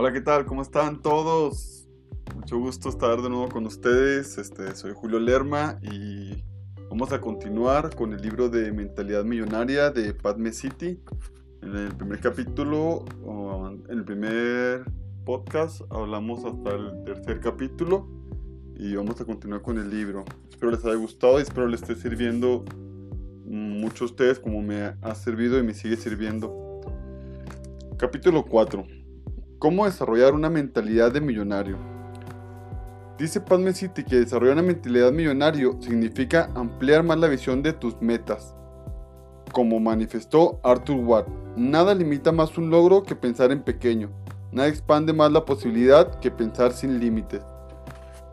Hola, ¿qué tal? ¿Cómo están todos? Mucho gusto estar de nuevo con ustedes. Este, soy Julio Lerma y vamos a continuar con el libro de Mentalidad Millonaria de Padme City. En el primer capítulo, en el primer podcast, hablamos hasta el tercer capítulo y vamos a continuar con el libro. Espero les haya gustado y espero les esté sirviendo mucho a ustedes como me ha servido y me sigue sirviendo. Capítulo 4. ¿Cómo desarrollar una mentalidad de millonario? Dice Padme City que desarrollar una mentalidad millonario significa ampliar más la visión de tus metas. Como manifestó Arthur Watt, nada limita más un logro que pensar en pequeño. Nada expande más la posibilidad que pensar sin límites.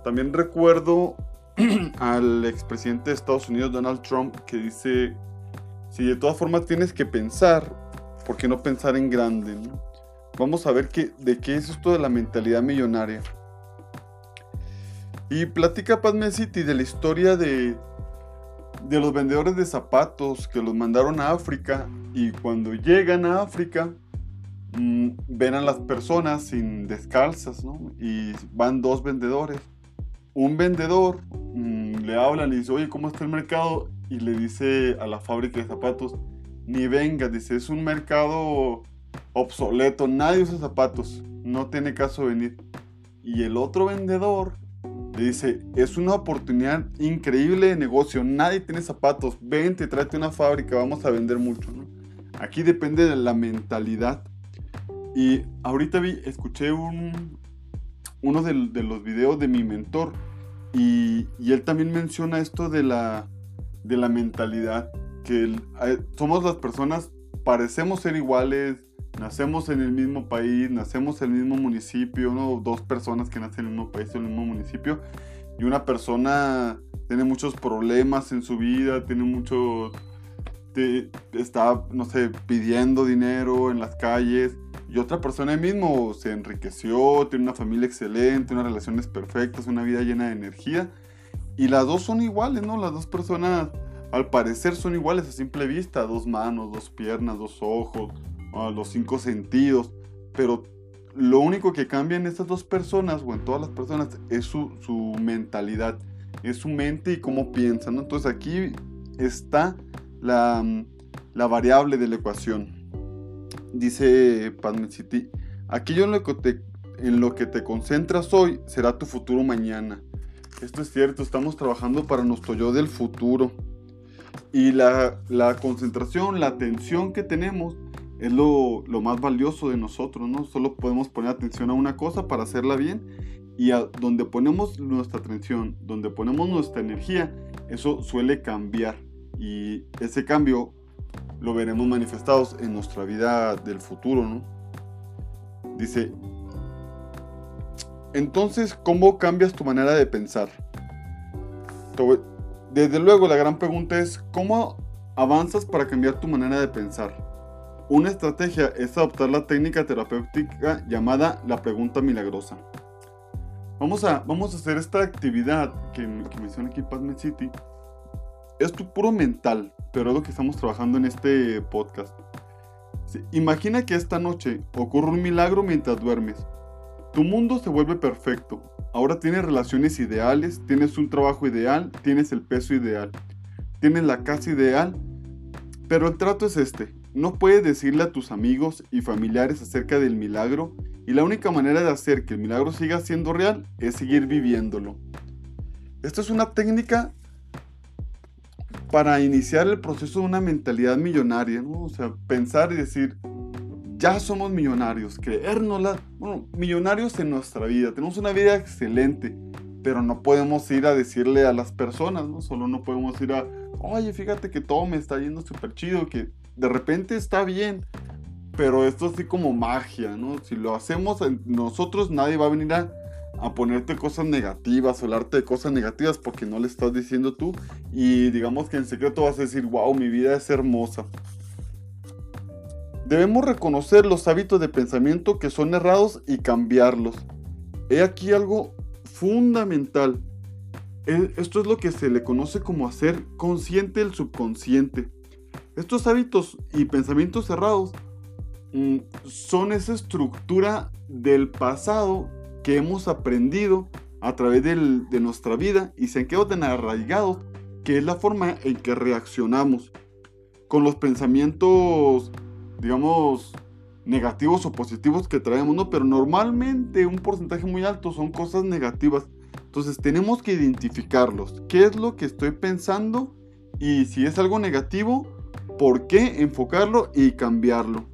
También recuerdo al expresidente de Estados Unidos, Donald Trump, que dice, si de todas formas tienes que pensar, ¿por qué no pensar en grande? Vamos a ver qué, de qué es esto de la mentalidad millonaria. Y platica Padme City de la historia de, de los vendedores de zapatos que los mandaron a África y cuando llegan a África mm, ven a las personas sin descalzas, ¿no? Y van dos vendedores un vendedor mm, le habla, le dice, oye, ¿cómo está el mercado? Y le dice a la fábrica de zapatos, ni venga, dice, es un mercado obsoleto, nadie usa zapatos, no tiene caso venir. Y el otro vendedor le dice, es una oportunidad increíble de negocio, nadie tiene zapatos, vente, tráete una fábrica, vamos a vender mucho. Aquí depende de la mentalidad. Y ahorita vi, escuché un, uno de, los videos de mi mentor y, él también menciona esto de la, de la mentalidad, que somos las personas, parecemos ser iguales, nacemos en el mismo país, nacemos en el mismo municipio, ¿no? dos personas que nacen en el mismo país, en el mismo municipio, y una persona tiene muchos problemas en su vida, tiene mucho, está, no sé, pidiendo dinero en las calles, y otra persona mismo se enriqueció, tiene una familia excelente, unas relaciones perfectas, una vida llena de energía. Y las dos son iguales, ¿no? Las dos personas al parecer son iguales a simple vista. Dos manos, dos piernas, dos ojos, los cinco sentidos. Pero lo único que cambia en estas dos personas o en todas las personas es su, mentalidad. Es su mente y cómo piensan. ¿no? Entonces aquí está la, la variable de la ecuación dice Padme City, aquello en lo, que te, en lo que te concentras hoy será tu futuro mañana. Esto es cierto, estamos trabajando para nuestro yo del futuro. Y la, concentración, la atención que tenemos es lo, más valioso de nosotros, ¿no? Solo podemos poner atención a una cosa para hacerla bien y donde ponemos nuestra atención, donde ponemos nuestra energía, eso suele cambiar y ese cambio lo veremos manifestados en nuestra vida del futuro, ¿no? Dice, entonces, ¿cómo cambias tu manera de pensar? Desde luego, la gran pregunta es, ¿cómo avanzas para cambiar tu manera de pensar? Una estrategia es adoptar la técnica terapéutica llamada la pregunta milagrosa. Vamos a, vamos a hacer esta actividad que, menciona aquí Padme City. Es tu puro mental, pero es lo que estamos trabajando en este podcast. Imagina que esta noche ocurre un milagro mientras duermes. Tu mundo se vuelve perfecto. Ahora tienes relaciones ideales, tienes un trabajo ideal, tienes el peso ideal, tienes la casa ideal. Pero el trato es este. No puedes decirle a tus amigos y familiares acerca del milagro y la única manera de hacer que el milagro siga siendo real es seguir viviéndolo. Esto es una técnica para iniciar el proceso de una mentalidad millonaria. O sea, pensar y decir, ya somos millonarios, creérnosla, bueno, millonarios en nuestra vida, tenemos una vida excelente, pero no podemos ir a decirle a las personas, ¿no? Solo no podemos ir a, oye, fíjate que todo me está yendo súper chido, que de repente está bien, pero esto así como magia, ¿no? Si lo hacemos nosotros, nadie va a venir a a ponerte cosas negativas, o hablarte de cosas negativas porque no le estás diciendo tú y digamos que en secreto vas a decir, wow, mi vida es hermosa. Debemos reconocer los hábitos de pensamiento que son errados y cambiarlos. He aquí algo fundamental. E, esto es lo que se le conoce como hacer consciente el subconsciente. Estos hábitos y pensamientos errados mm, son esa estructura del pasado que hemos aprendido a través de nuestra vida y se han quedado tan arraigados que es la forma en que reaccionamos con los pensamientos, digamos, negativos o positivos que traemos, ¿no? Pero normalmente un porcentaje muy alto son cosas negativas. Entonces tenemos que identificarlos. ¿Qué es lo que estoy pensando? Y si es algo negativo, ¿por qué enfocarlo y cambiarlo?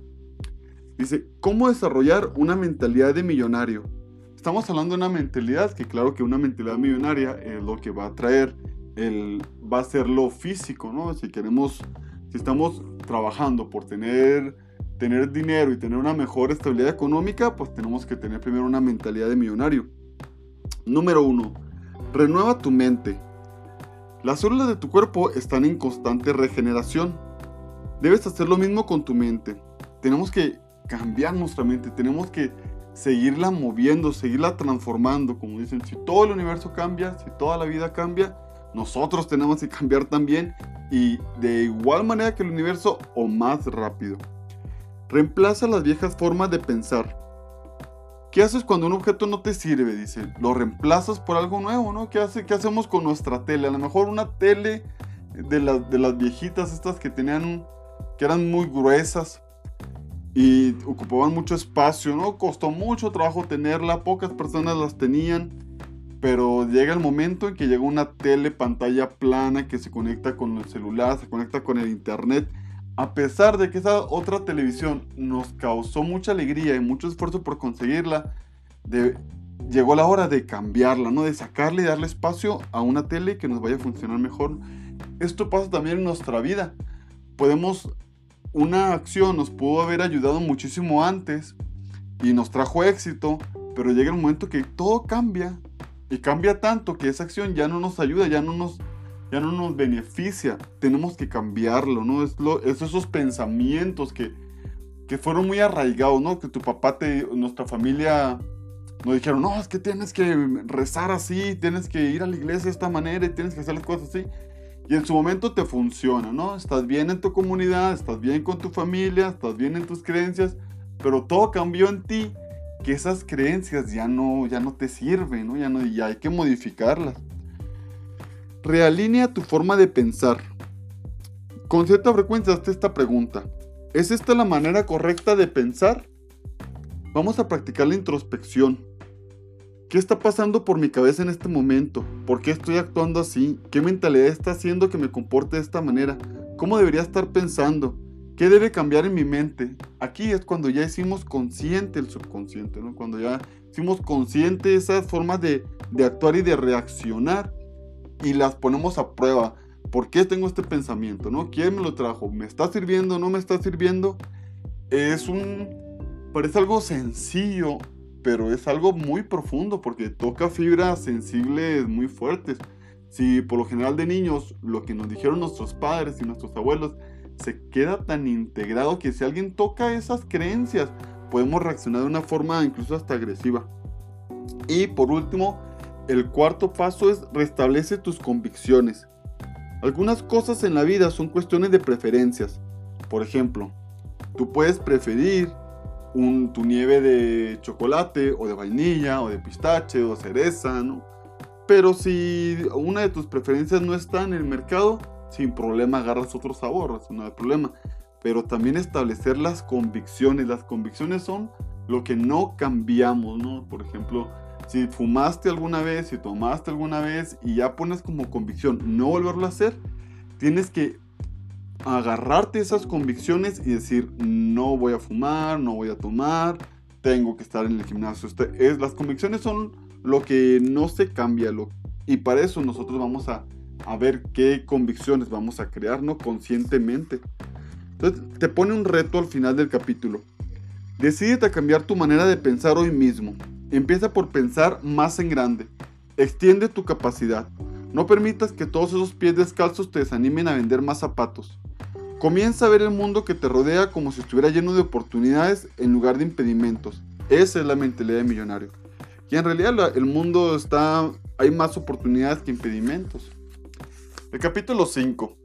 Dice, ¿cómo desarrollar una mentalidad de millonario? Estamos hablando de una mentalidad que claro que una mentalidad millonaria es lo que va a traer, el, va a ser lo físico, ¿no? Si queremos, si estamos trabajando por tener, tener dinero y tener una mejor estabilidad económica, pues tenemos que tener primero una mentalidad de millonario. Número uno, renueva tu mente. Las células de tu cuerpo están en constante regeneración. Debes hacer lo mismo con tu mente. Tenemos que cambiar nuestra mente, tenemos que seguirla moviendo, seguirla transformando. Como dicen, si todo el universo cambia, si toda la vida cambia, nosotros tenemos que cambiar también y de igual manera que el universo o más rápido. Reemplaza las viejas formas de pensar. ¿Qué haces cuando un objeto no te sirve? Dice, lo reemplazas por algo nuevo, ¿no? ¿Qué, hace, qué hacemos con nuestra tele? A lo mejor una tele de, de las viejitas estas que tenían, que eran muy gruesas y ocupaban mucho espacio, ¿no? Costó mucho trabajo tenerla, pocas personas las tenían, pero llega el momento en que llega una tele pantalla plana que se conecta con el celular, se conecta con el internet a pesar de que esa otra televisión nos causó mucha alegría y mucho esfuerzo por conseguirla, llegó la hora de cambiarla, ¿no? De sacarle y darle espacio a una tele que nos vaya a funcionar mejor. Esto pasa también en nuestra vida. Podemos, una acción nos pudo haber ayudado muchísimo antes y nos trajo éxito, pero llega un momento que todo cambia y cambia tanto que esa acción ya no nos ayuda, ya no nos ya no nos beneficia, tenemos que cambiarlo, ¿no? Es, es esos pensamientos que, que fueron muy arraigados, ¿no? Que tu papá, te, nuestra familia nos dijeron, no, es que tienes que rezar así, tienes que ir a la iglesia de esta manera y tienes que hacer las cosas así. Y en su momento te funciona, ¿no? Estás bien en tu comunidad, estás bien con tu familia, estás bien en tus creencias, pero todo cambió en ti, que esas creencias ya no, ya no te sirven, ¿no? Ya, no, ya hay que modificarlas. Realinea tu forma de pensar. Con cierta frecuencia hazte esta pregunta. ¿Es esta la manera correcta de pensar? Vamos a practicar la introspección. ¿Qué está pasando por mi cabeza en este momento? ¿Por qué estoy actuando así? ¿Qué mentalidad está haciendo que me comporte de esta manera? ¿Cómo debería estar pensando? ¿Qué debe cambiar en mi mente? Aquí es cuando ya hicimos consciente el subconsciente, ¿no? Cuando ya hicimos consciente esas formas de, de actuar y de reaccionar y las ponemos a prueba. ¿Por qué tengo este pensamiento? ¿no? ¿Quién me lo trajo? ¿Me está sirviendo? ¿No me está sirviendo? Es un... Parece algo sencillo, pero es algo muy profundo porque toca fibras sensibles muy fuertes. Si por lo general de niños lo que nos dijeron nuestros padres y nuestros abuelos se queda tan integrado que si alguien toca esas creencias podemos reaccionar de una forma incluso hasta agresiva. Y por último, el cuarto paso es restablece tus convicciones. Algunas cosas en la vida son cuestiones de preferencias. Por ejemplo, tú puedes preferir un, tu nieve de chocolate o de vainilla o de pistache o cereza, ¿no? Pero si una de tus preferencias no está en el mercado, sin problema agarras otro sabor, no hay problema. Pero también establecer las convicciones. Las convicciones son lo que no cambiamos, ¿no? Por ejemplo, si fumaste alguna vez, si tomaste alguna vez y ya pones como convicción no volverlo a hacer, tienes que agarrarte esas convicciones y decir, no voy a fumar, no voy a tomar, tengo que estar en el gimnasio. Este, es, las convicciones son lo que no se cambia lo, y para eso nosotros vamos a, a ver qué convicciones vamos a crear, ¿no? Conscientemente. Entonces te pone un reto al final del capítulo. Decídete a cambiar tu manera de pensar hoy mismo. Empieza por pensar más en grande. Extiende tu capacidad. No permitas que todos esos pies descalzos te desanimen a vender más zapatos. Comienza a ver el mundo que te rodea como si estuviera lleno de oportunidades en lugar de impedimentos. Esa es la mentalidad de millonario. Y en realidad el mundo está... hay más oportunidades que impedimentos. El capítulo 5.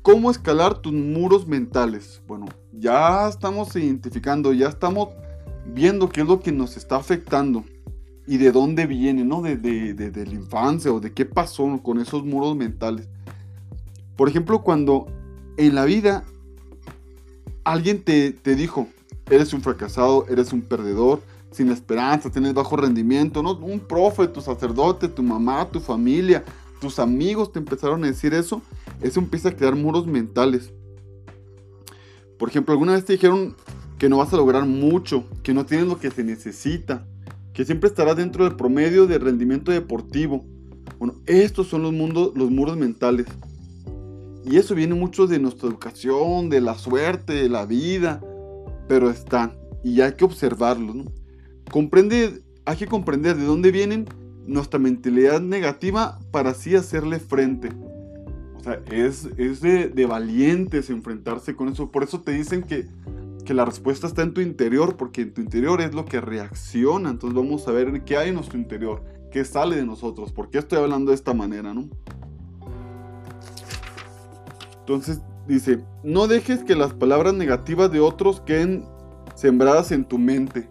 cómo escalar tus muros mentales. Bueno, ya estamos identificando, ya estamos viendo qué es lo que nos está afectando y de dónde viene, ¿no? De, de, la infancia o de qué pasó con esos muros mentales. Por ejemplo, cuando en la vida alguien te, te dijo, eres un fracasado, eres un perdedor, sin esperanza, tienes bajo rendimiento, ¿no? Un profe, tu sacerdote, tu mamá, tu familia, tus amigos te empezaron a decir eso, eso empieza a crear muros mentales. Por ejemplo, alguna vez te dijeron que no vas a lograr mucho, que no tienes lo que se necesita, que siempre estarás dentro del promedio de rendimiento deportivo. Bueno, estos son los, mundos, los muros mentales. Y eso viene mucho de nuestra educación, de la suerte, de la vida, pero están y hay que observarlos. ¿no? Comprende, hay que comprender de dónde vienen nuestra mentalidad negativa para así hacerle frente. O sea, es, es de, valientes enfrentarse con eso. Por eso te dicen que, que, la respuesta está en tu interior, porque en tu interior es lo que reacciona. Entonces vamos a ver qué hay en nuestro interior, qué sale de nosotros, por qué estoy hablando de esta manera, ¿no? Entonces dice, no dejes que las palabras negativas de otros queden sembradas en tu mente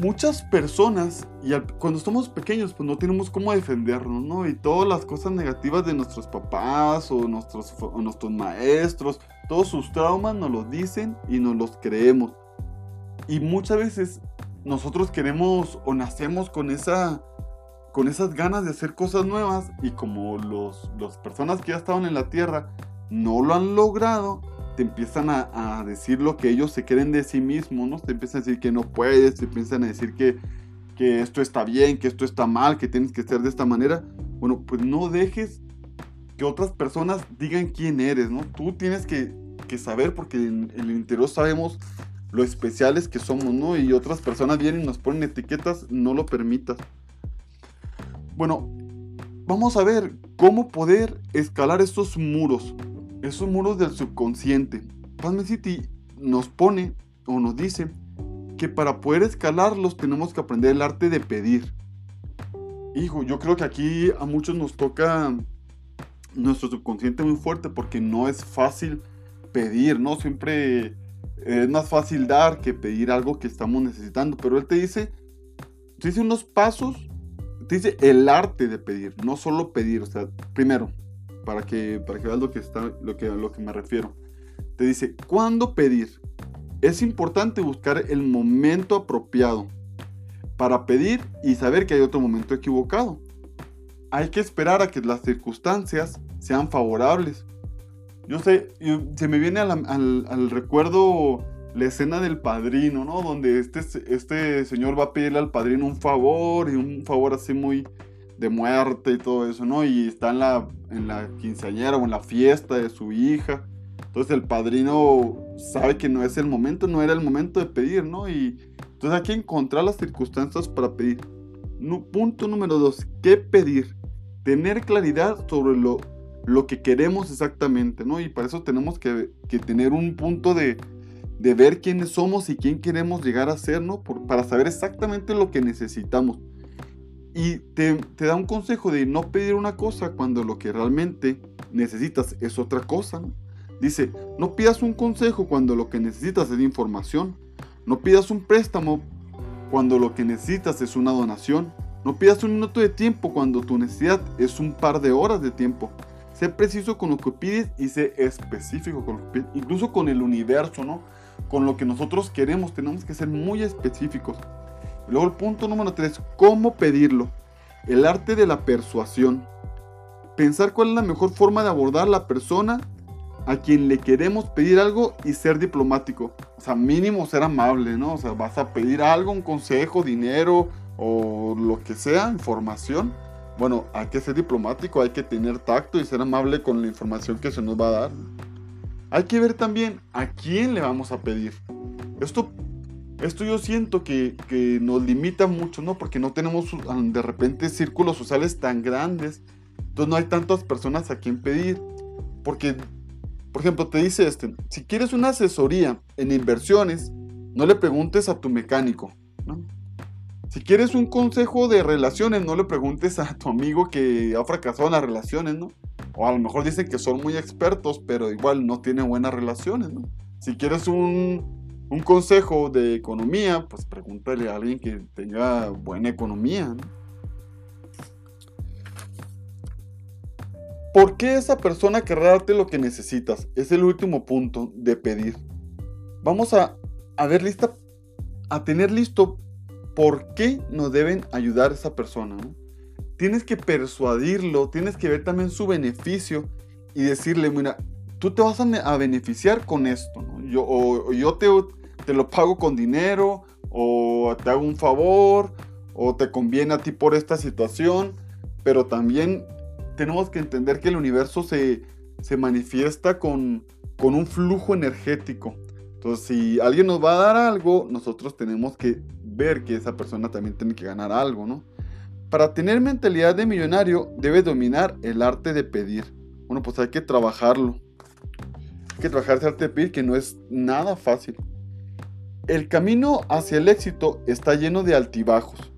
muchas personas, y cuando somos pequeños, pues no tenemos cómo defendernos, ¿no? Y todas las cosas negativas de nuestros papás o nuestros, nuestros maestros, todos sus traumas nos los dicen y nos los creemos. Y muchas veces nosotros queremos o nacemos con esa con esas ganas de hacer cosas nuevas y como los, las personas que ya estaban en la tierra no lo han logrado, te empiezan a, decir lo que ellos se creen de sí mismos, ¿no? Te empiezan a decir que no puedes, te empiezan a decir que, que esto está bien, que esto está mal, que tienes que ser de esta manera. Bueno, pues no dejes que otras personas digan quién eres, ¿no? Tú tienes que, que saber porque en, el interior sabemos lo especiales que somos, ¿no? Y otras personas vienen y nos ponen etiquetas, no lo permitas. Bueno, vamos a ver cómo poder escalar estos muros esos muros del subconsciente. Padme City nos pone o nos dice que para poder escalarlos tenemos que aprender el arte de pedir. Hijo, yo creo que aquí a muchos nos toca nuestro subconsciente muy fuerte porque no es fácil pedir, ¿no? Siempre es más fácil dar que pedir algo que estamos necesitando, pero él te dice, te dice unos pasos, te dice el arte de pedir, no solo pedir, o sea, primero, para que, para que veas lo que, está, lo, que, lo que me refiero. Te dice, ¿cuándo pedir? Es importante buscar el momento apropiado para pedir y saber que hay otro momento equivocado. Hay que esperar a que las circunstancias sean favorables. Yo sé, se me viene al, al, recuerdo la escena del padrino, ¿no? Donde este, este señor va a pedirle al padrino un favor y un favor así muy, de muerte y todo eso, ¿no? Y está en la, en la quinceañera o en la fiesta de su hija. Entonces el padrino sabe que no es el momento, no era el momento de pedir, ¿no? Y entonces hay que encontrar las circunstancias para pedir. punto número dos, ¿qué pedir? Tener claridad sobre lo, lo que queremos exactamente, ¿no? Y para eso tenemos que, que tener un punto de, de, ver quiénes somos y quién queremos llegar a ser, ¿no? Por, para saber exactamente lo que necesitamos. Y te, da un consejo de no pedir una cosa cuando lo que realmente necesitas es otra cosa. Dice, no pidas un consejo cuando lo que necesitas es información. No pidas un préstamo cuando lo que necesitas es una donación. No pidas un minuto de tiempo cuando tu necesidad es un par de horas de tiempo. Sé preciso con lo que pides y sé específico con lo que pides. Incluso con el universo, ¿no? Con lo que nosotros queremos, tenemos que ser muy específicos. Luego el punto número 3, ¿cómo pedirlo? El arte de la persuasión. Pensar cuál es la mejor forma de abordar la persona a quien le queremos pedir algo y ser diplomático. O sea, mínimo ser amable, ¿no? O sea, vas a pedir algo, un consejo, dinero o lo que sea, información. Bueno, hay que ser diplomático, hay que tener tacto y ser amable con la información que se nos va a dar. Hay que ver también a quién le vamos a pedir. Esto esto yo siento que, nos limita mucho, ¿no? Porque no tenemos de repente círculos sociales tan grandes. Entonces no hay tantas personas a quien pedir. Porque, por ejemplo, te dice este, si quieres una asesoría en inversiones, no le preguntes a tu mecánico, ¿no? Si quieres un consejo de relaciones, no le preguntes a tu amigo que ha fracasado en las relaciones, ¿no? O a lo mejor dicen que son muy expertos, pero igual no tienen buenas relaciones, ¿no? Si quieres un, un consejo de economía, pues pregúntale a alguien que tenga buena economía, ¿no? ¿Por qué esa persona querrá darte lo que necesitas? Es el último punto de pedir. Vamos a, a ver lista, a tener listo por qué nos deben ayudar esa persona. Tienes que persuadirlo, tienes que ver también su beneficio y decirle, mira, tú te vas a, beneficiar con esto, yo te, te lo pago con dinero, o te hago un favor, o te conviene a ti por esta situación, pero también tenemos que entender que el universo se, manifiesta con, con un flujo energético. Entonces, si alguien nos va a dar algo, nosotros tenemos que ver que esa persona también tiene que ganar algo, ¿no? Para tener mentalidad de millonario, debe dominar el arte de pedir. Bueno, pues hay que trabajarlo. Hay que trabajar ese arte de pedir, que no es nada fácil. El camino hacia el éxito está lleno de altibajos.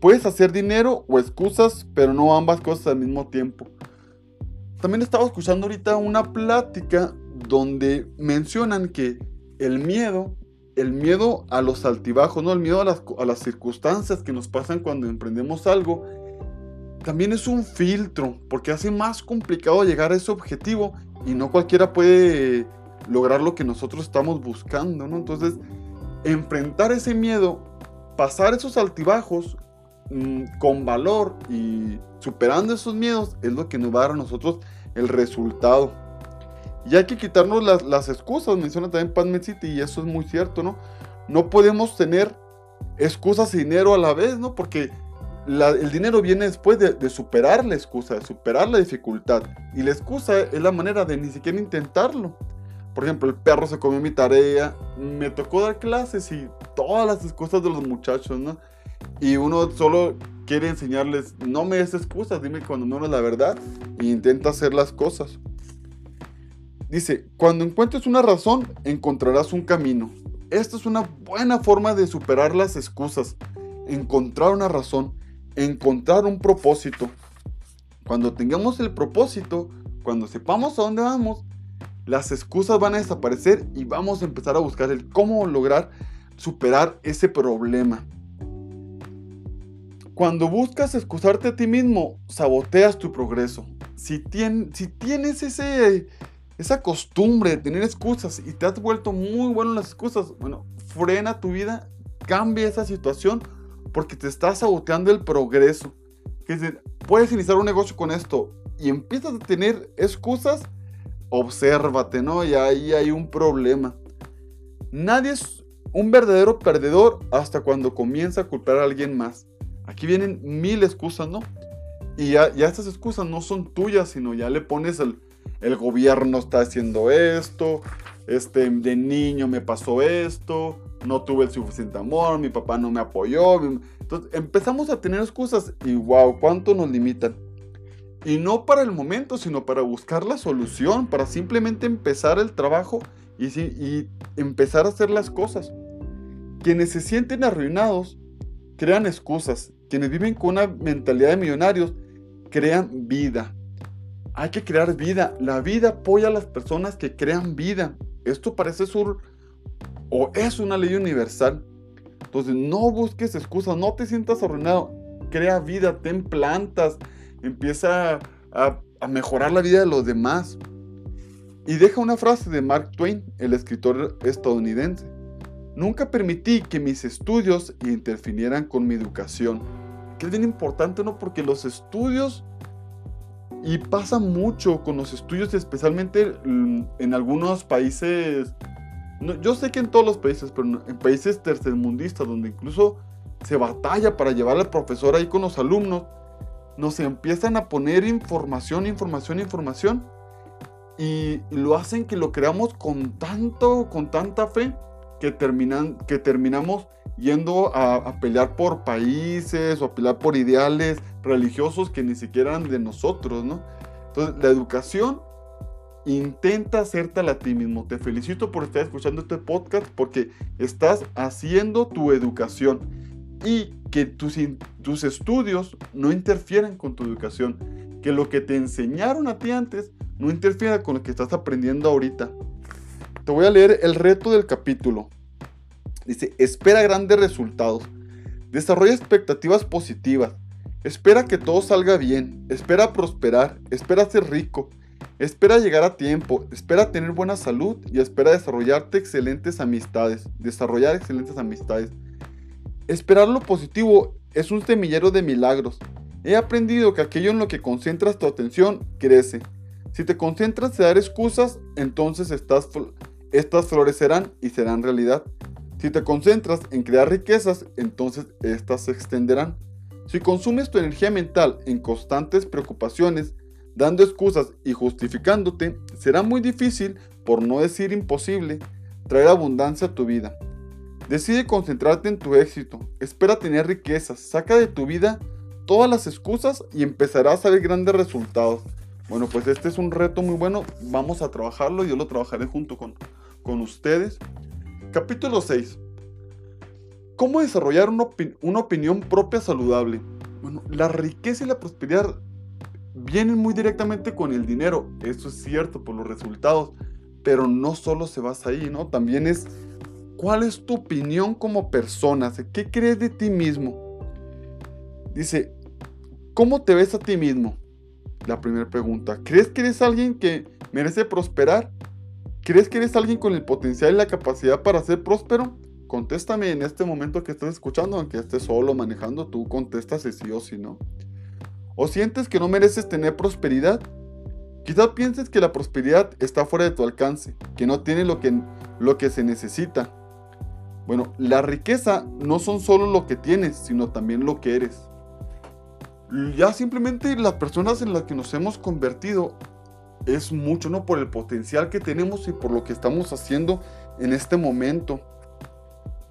Puedes hacer dinero o excusas, pero no ambas cosas al mismo tiempo. También estaba escuchando ahorita una plática donde mencionan que el miedo, el miedo a los altibajos, ¿no? el miedo a las, a las circunstancias que nos pasan cuando emprendemos algo, también es un filtro, porque hace más complicado llegar a ese objetivo y no cualquiera puede lograr lo que nosotros estamos buscando, ¿no? Entonces, enfrentar ese miedo, pasar esos altibajos, Mm, con valor y superando esos miedos es lo que nos va a dar a nosotros el resultado. Y hay que quitarnos las, excusas, menciona también Padme City, y eso es muy cierto, ¿no? No podemos tener excusas y dinero a la vez, ¿no? Porque el dinero viene después de, de, superar la excusa, de superar la dificultad. Y la excusa es la manera de ni siquiera intentarlo. Por ejemplo, el perro se comió mi tarea, me tocó dar clases y todas las excusas de los muchachos, ¿no? Y uno solo quiere enseñarles, no me des excusas, dime cuando no es la verdad e intenta hacer las cosas. Dice, cuando encuentres una razón, encontrarás un camino. Esta es una buena forma de superar las excusas. Encontrar una razón, encontrar un propósito. Cuando tengamos el propósito, cuando sepamos a dónde vamos, las excusas van a desaparecer y vamos a empezar a buscar el cómo lograr superar ese problema. Cuando buscas excusarte a ti mismo, saboteas tu progreso. Si, tienes esa costumbre de tener excusas y te has vuelto muy bueno en las excusas, bueno, frena tu vida, cambia esa situación porque te estás saboteando el progreso. Puedes iniciar un negocio con esto y empiezas a tener excusas, obsérvate, ¿no? Y ahí hay un problema. Nadie es un verdadero perdedor hasta cuando comienza a culpar a alguien más. Aquí vienen mil excusas, ¿no? Y ya, estas excusas no son tuyas, sino ya le pones el, el gobierno está haciendo esto, este, de niño me pasó esto, no tuve el suficiente amor, mi papá no me apoyó. Entonces empezamos a tener excusas y wow, cuánto nos limitan. Y no para el momento, sino para buscar la solución, para simplemente empezar el trabajo y, y empezar a hacer las cosas. Quienes se sienten arruinados crean excusas. Quienes viven con una mentalidad de millonarios crean vida. Hay que crear vida. La vida apoya a las personas que crean vida. Esto parece sur o es una ley universal. Entonces no busques excusas, no te sientas arruinado. Crea vida, ten plantas, empieza a, mejorar la vida de los demás. Y deja una frase de Mark Twain, el escritor estadounidense. Nunca permití que mis estudios interfinieran con mi educación. Que es bien importante, ¿no? Porque los estudios, y pasa mucho con los estudios, especialmente en algunos países, yo sé que en todos los países, pero en países tercermundistas, donde incluso se batalla para llevar al profesor ahí con los alumnos, nos empiezan a poner información, información, información, y lo hacen que lo creamos con tanto, con tanta fe, que, terminan, que terminamos yendo a, pelear por países o a pelear por ideales religiosos que ni siquiera eran de nosotros, ¿no? Entonces, la educación intenta hacértela a ti mismo. Te felicito por estar escuchando este podcast porque estás haciendo tu educación y que tus, tus estudios no interfieren con tu educación. que lo que te enseñaron a ti antes no interfiera con lo que estás aprendiendo ahorita. Te voy a leer el reto del capítulo. Dice, espera grandes resultados. Desarrolla expectativas positivas. Espera que todo salga bien. Espera prosperar. Espera ser rico. Espera llegar a tiempo. Espera tener buena salud. Y espera desarrollarte excelentes amistades. Desarrollar excelentes amistades. Esperar lo positivo es un semillero de milagros. He aprendido que aquello en lo que concentras tu atención crece. Si te concentras en dar excusas, entonces estas, florecerán y serán realidad. Si te concentras en crear riquezas, entonces estas se extenderán. Si consumes tu energía mental en constantes preocupaciones, dando excusas y justificándote, será muy difícil, por no decir imposible, traer abundancia a tu vida. Decide concentrarte en tu éxito, espera tener riquezas, saca de tu vida todas las excusas y empezarás a ver grandes resultados. Bueno, pues este es un reto muy bueno, vamos a trabajarlo, yo lo trabajaré junto con, con ustedes. Capítulo 6. ¿Cómo desarrollar una, una opinión propia saludable? Bueno, la riqueza y la prosperidad vienen muy directamente con el dinero, eso es cierto por los resultados, pero no solo se basa ahí, ¿no? También es cuál es tu opinión como persona, ¿qué crees de ti mismo? Dice, ¿cómo te ves a ti mismo? La primera pregunta, ¿crees que eres alguien que merece prosperar? ¿Crees que eres alguien con el potencial y la capacidad para ser próspero? Contéstame en este momento que estás escuchando, aunque estés solo manejando, tú contestas si sí o si no. ¿O sientes que no mereces tener prosperidad? Quizás pienses que la prosperidad está fuera de tu alcance, que no tiene lo que, lo que se necesita. Bueno, la riqueza no son solo lo que tienes, sino también lo que eres. Ya simplemente las personas en las que nos hemos convertido es mucho, ¿no? Por el potencial que tenemos y por lo que estamos haciendo en este momento.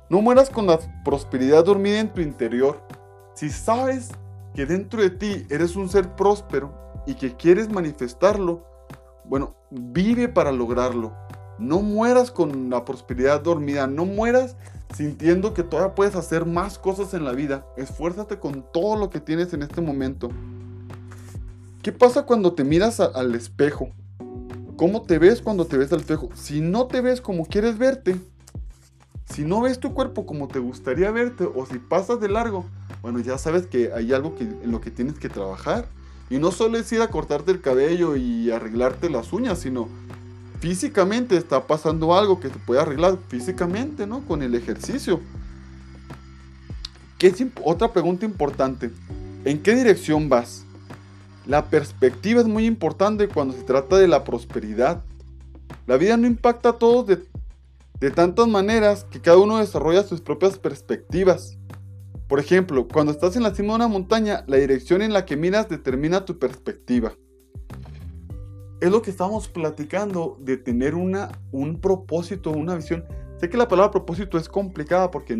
No mueras con la prosperidad dormida en tu interior. Si sabes que dentro de ti eres un ser próspero y que quieres manifestarlo, bueno, vive para lograrlo. No mueras con la prosperidad dormida, no mueras sintiendo que todavía puedes hacer más cosas en la vida. Esfuérzate con todo lo que tienes en este momento. ¿Qué pasa cuando te miras al espejo? ¿Cómo te ves cuando te ves al espejo? Si no te ves como quieres verte, si no ves tu cuerpo como te gustaría verte o si pasas de largo, bueno, ya sabes que hay algo en lo que tienes que trabajar. Y no solo es ir a cortarte el cabello y arreglarte las uñas, sino físicamente está pasando algo que se puede arreglar físicamente, ¿no? Con el ejercicio. ¿Qué es otra pregunta importante? ¿En qué dirección vas? La perspectiva es muy importante cuando se trata de la prosperidad. La vida no impacta a todos de, de tantas maneras que cada uno desarrolla sus propias perspectivas. Por ejemplo, cuando estás en la cima de una montaña, la dirección en la que miras determina tu perspectiva. Es lo que estamos platicando de tener una, un propósito, una visión. Sé que la palabra propósito es complicada porque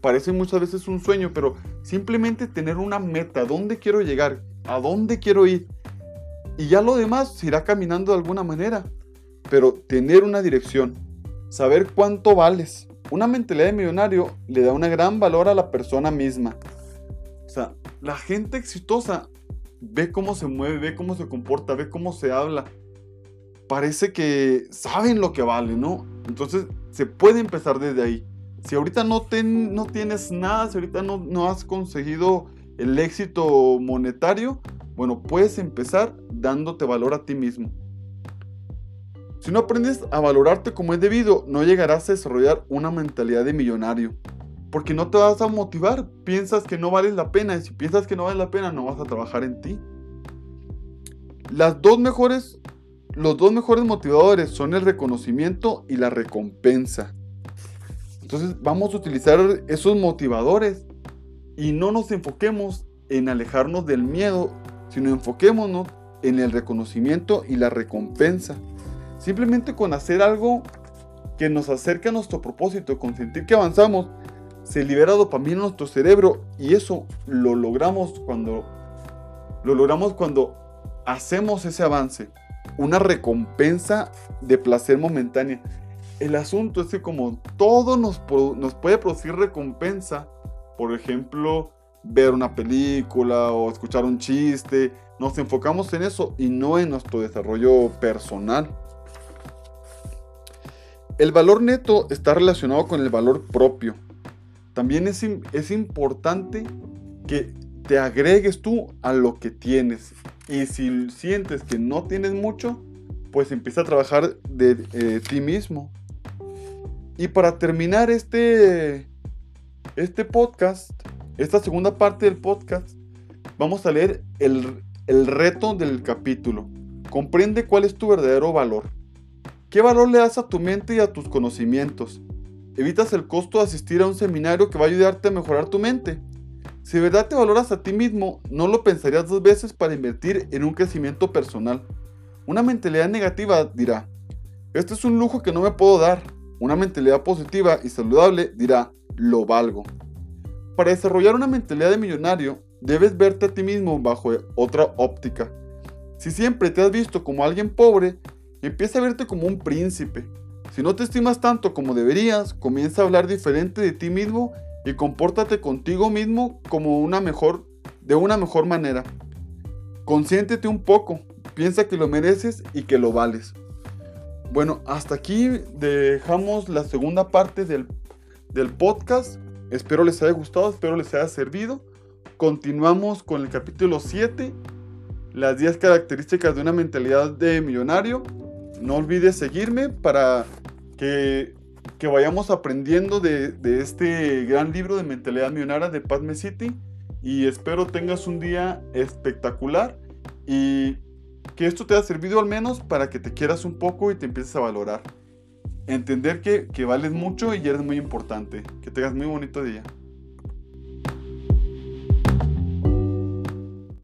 parece muchas veces un sueño, pero simplemente tener una meta, dónde quiero llegar, a dónde quiero ir. Y ya lo demás se irá caminando de alguna manera. Pero tener una dirección, saber cuánto vales, una mentalidad de millonario le da un gran valor a la persona misma. O sea, la gente exitosa ve cómo se mueve, ve cómo se comporta, ve cómo se habla. Parece que saben lo que vale, ¿no? Entonces se puede empezar desde ahí. Si ahorita no, no tienes nada, si ahorita no, no has conseguido el éxito monetario, bueno, puedes empezar dándote valor a ti mismo. Si no aprendes a valorarte como es debido, no llegarás a desarrollar una mentalidad de millonario. Porque no te vas a motivar, piensas que no vales la pena y si piensas que no vale la pena no vas a trabajar en ti. Las dos mejores, los dos mejores motivadores son el reconocimiento y la recompensa. Entonces vamos a utilizar esos motivadores y no nos enfoquemos en alejarnos del miedo, sino enfoquémonos en el reconocimiento y la recompensa. Simplemente con hacer algo que nos acerque a nuestro propósito, con sentir que avanzamos, se libera dopamina en nuestro cerebro y eso lo logramos cuando lo logramos cuando hacemos ese avance, una recompensa de placer momentánea. El asunto es que como todo nos, nos puede producir recompensa, por ejemplo, ver una película o escuchar un chiste. Nos enfocamos en eso y no en nuestro desarrollo personal. El valor neto está relacionado con el valor propio. También es, es importante que te agregues tú a lo que tienes. Y si sientes que no tienes mucho, pues empieza a trabajar de eh, ti mismo. Y para terminar este, este podcast, esta segunda parte del podcast, vamos a leer el, el reto del capítulo. Comprende cuál es tu verdadero valor. ¿Qué valor le das a tu mente y a tus conocimientos? Evitas el costo de asistir a un seminario que va a ayudarte a mejorar tu mente. Si de verdad te valoras a ti mismo, no lo pensarías dos veces para invertir en un crecimiento personal. Una mentalidad negativa dirá, este es un lujo que no me puedo dar. Una mentalidad positiva y saludable dirá, lo valgo. Para desarrollar una mentalidad de millonario, debes verte a ti mismo bajo otra óptica. Si siempre te has visto como alguien pobre, empieza a verte como un príncipe. Si no te estimas tanto como deberías, comienza a hablar diferente de ti mismo y compórtate contigo mismo como una mejor, de una mejor manera. Consiéntete un poco, piensa que lo mereces y que lo vales. Bueno, hasta aquí dejamos la segunda parte del, del podcast. Espero les haya gustado, espero les haya servido. Continuamos con el capítulo 7, las 10 características de una mentalidad de millonario. No olvides seguirme para que que vayamos aprendiendo de, este gran libro de mentalidad millonaria de Padme City y espero tengas un día espectacular y que esto te haya servido al menos para que te quieras un poco y te empieces a valorar. Entender que, que vales mucho y eres muy importante. Que tengas muy bonito día.